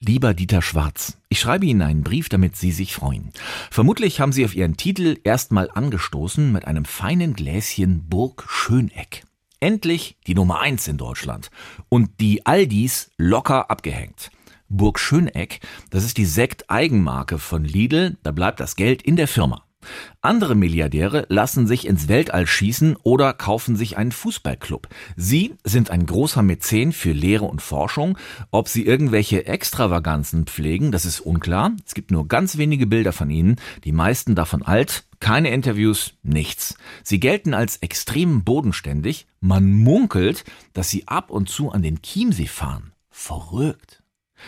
Lieber Dieter Schwarz, ich schreibe Ihnen einen Brief, damit Sie sich freuen. Vermutlich haben Sie auf Ihren Titel erstmal angestoßen mit einem feinen Gläschen Burg Schöneck. Endlich die Nummer eins in Deutschland. Und die Aldis locker abgehängt. Burg Schöneck, das ist die Sekt-Eigenmarke von Lidl, da bleibt das Geld in der Firma. Andere Milliardäre lassen sich ins Weltall schießen oder kaufen sich einen Fußballclub. Sie sind ein großer Mäzen für Lehre und Forschung. Ob sie irgendwelche Extravaganzen pflegen, das ist unklar. Es gibt nur ganz wenige Bilder von ihnen, die meisten davon alt, keine Interviews, nichts. Sie gelten als extrem bodenständig. Man munkelt, dass sie ab und zu an den Chiemsee fahren. Verrückt.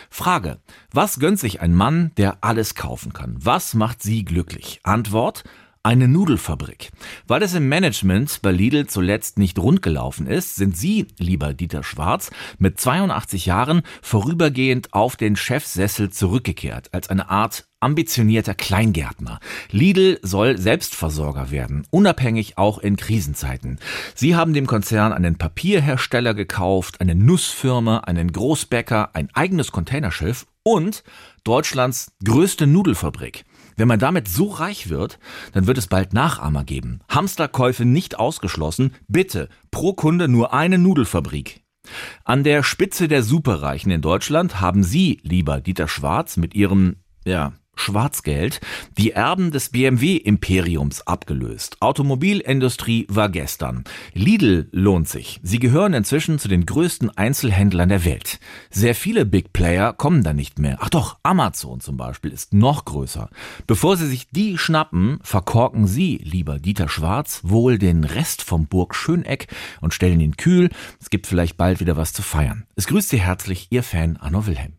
Frage. Was gönnt sich ein Mann, der alles kaufen kann? Was macht Sie glücklich? Antwort. Eine Nudelfabrik. Weil es im Management bei Lidl zuletzt nicht rund gelaufen ist, sind Sie, lieber Dieter Schwarz, mit 82 Jahren vorübergehend auf den Chefsessel zurückgekehrt, als eine Art ambitionierter Kleingärtner. Lidl soll Selbstversorger werden, unabhängig auch in Krisenzeiten. Sie haben dem Konzern einen Papierhersteller gekauft, eine Nussfirma, einen Großbäcker, ein eigenes Containerschiff und Deutschlands größte Nudelfabrik. Wenn man damit so reich wird, dann wird es bald Nachahmer geben. Hamsterkäufe nicht ausgeschlossen. Bitte pro Kunde nur eine Nudelfabrik. An der Spitze der Superreichen in Deutschland haben Sie, lieber Dieter Schwarz, mit Ihrem, ja, Schwarzgeld die Erben des BMW-Imperiums abgelöst. Automobilindustrie war gestern. Lidl lohnt sich. Sie gehören inzwischen zu den größten Einzelhändlern der Welt. Sehr viele Big Player kommen da nicht mehr. Ach doch, Amazon zum Beispiel ist noch größer. Bevor Sie sich die schnappen, verkorken Sie, lieber Dieter Schwarz, wohl den Rest vom Burg Schöneck und stellen ihn kühl. Es gibt vielleicht bald wieder was zu feiern. Es grüßt Sie herzlich Ihr Fan Arno Wilhelm.